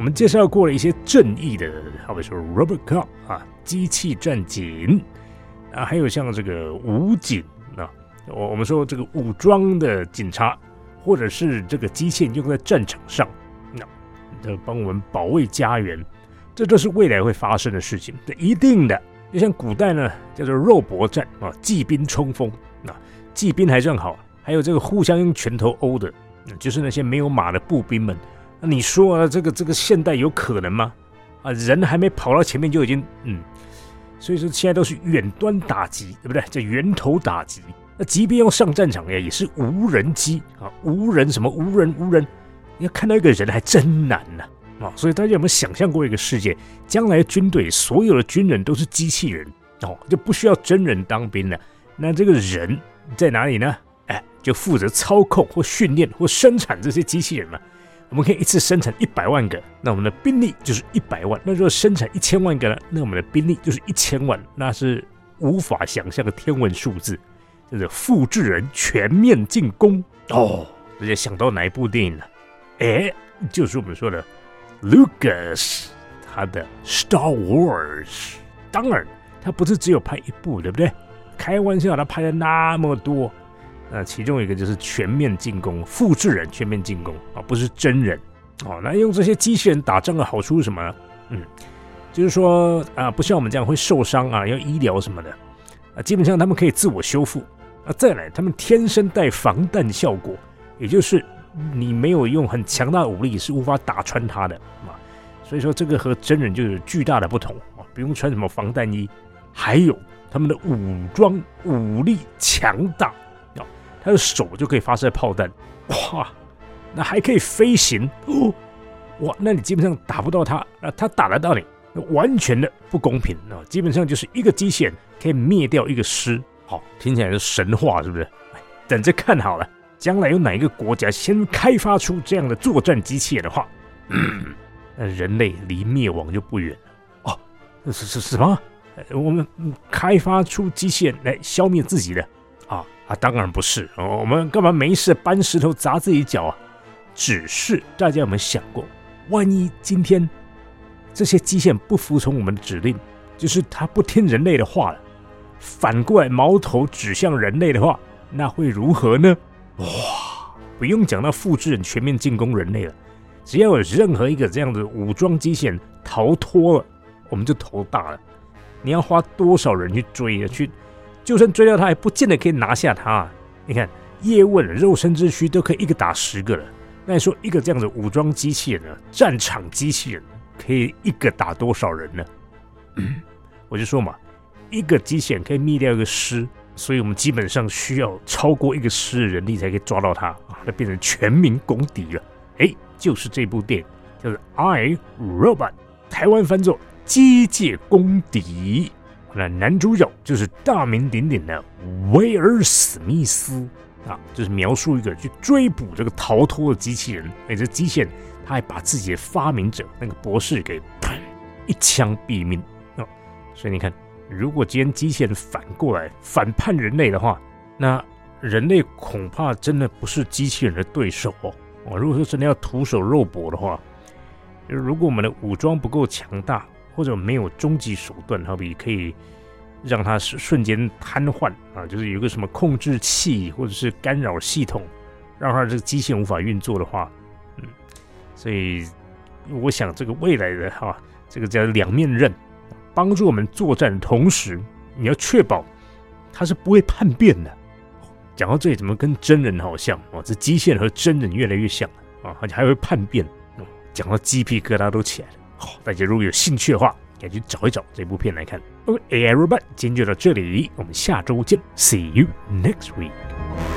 我们介绍过了一些正义的，好比说 RoboCop 啊，机器战警啊，还有像这个武警啊，我我们说这个武装的警察，或者是这个机械用在战场上，那这帮我们保卫家园，这都是未来会发生的事情，这一定的。就像古代呢，叫做肉搏战啊，骑兵冲锋啊，骑兵还算好，还有这个互相用拳头殴的，就是那些没有马的步兵们。那你说啊，这个这个现代有可能吗？啊，人还没跑到前面就已经嗯，所以说现在都是远端打击，对不对？叫源头打击。那即便要上战场呀，也是无人机啊，无人什么无人无人，你要看到一个人还真难呐啊！所以大家有没有想象过一个世界，将来军队所有的军人都是机器人哦，就不需要真人当兵了？那这个人在哪里呢？哎，就负责操控或训练或生产这些机器人嘛。我们可以一次生产一百万个，那我们的兵力就是一百万。那如果生产一千万个呢？那我们的兵力就是一千万，那是无法想象的天文数字。就是复制人全面进攻哦！大家想到哪一部电影了？哎，就是我们说的 Lucas 他的 Star Wars。当然，他不是只有拍一部，对不对？开玩笑，他拍了那么多。那其中一个就是全面进攻，复制人全面进攻啊，不是真人哦。那用这些机器人打仗的好处是什么呢？嗯，就是说啊，不像我们这样会受伤啊，要医疗什么的啊，基本上他们可以自我修复啊。再来，他们天生带防弹效果，也就是你没有用很强大的武力是无法打穿它的啊。所以说这个和真人就有巨大的不同啊，不用穿什么防弹衣，还有他们的武装武力强大。他的手就可以发射炮弹，哇，那还可以飞行哦，哇，那你基本上打不到他啊，他打得到你，完全的不公平啊！基本上就是一个机器人可以灭掉一个师，好，听起来是神话，是不是？等着看好了，将来有哪一个国家先开发出这样的作战机器人的话，嗯那人类离灭亡就不远了。哦，是是什么？我们开发出机器人来消灭自己的？啊，当然不是哦。我们干嘛没事搬石头砸自己脚啊？只是大家有没有想过，万一今天这些机械不服从我们的指令，就是它不听人类的话了，反过来矛头指向人类的话，那会如何呢？哇，不用讲到复制人全面进攻人类了，只要有任何一个这样的武装机械逃脱了，我们就头大了。你要花多少人去追啊？去？就算追到他，也不见得可以拿下他。你看叶问肉身之躯都可以一个打十个了，那你说一个这样的武装机器人呢？战场机器人可以一个打多少人呢？我就说嘛，一个机器人可以灭掉一个师，所以我们基本上需要超过一个师的人力才可以抓到他啊，那变成全民公敌了。哎，就是这部电影叫做《I Robot》，台湾翻作《机械公敌》。那男主角就是大名鼎鼎的威尔史密斯啊，就是描述一个去追捕这个逃脱的机器人，哎，这机器人他还把自己的发明者那个博士给砰一枪毙命啊！所以你看，如果今天机器人反过来反叛人类的话，那人类恐怕真的不是机器人的对手哦。哦，如果说真的要徒手肉搏的话，如果我们的武装不够强大。或者没有终极手段，好比可以让他瞬间瘫痪啊，就是有个什么控制器或者是干扰系统，让他这个机械无法运作的话，嗯，所以我想这个未来的哈，这个叫两面刃，帮助我们作战同时，你要确保它是不会叛变的。讲到这里，怎么跟真人好像哦？这机械和真人越来越像啊，而且还会叛变。讲到鸡皮疙瘩都起来了。好，大家如果有兴趣的话，可以去找一找这部片来看。OK，everybody，今天就到这里，我们下周见，See you next week。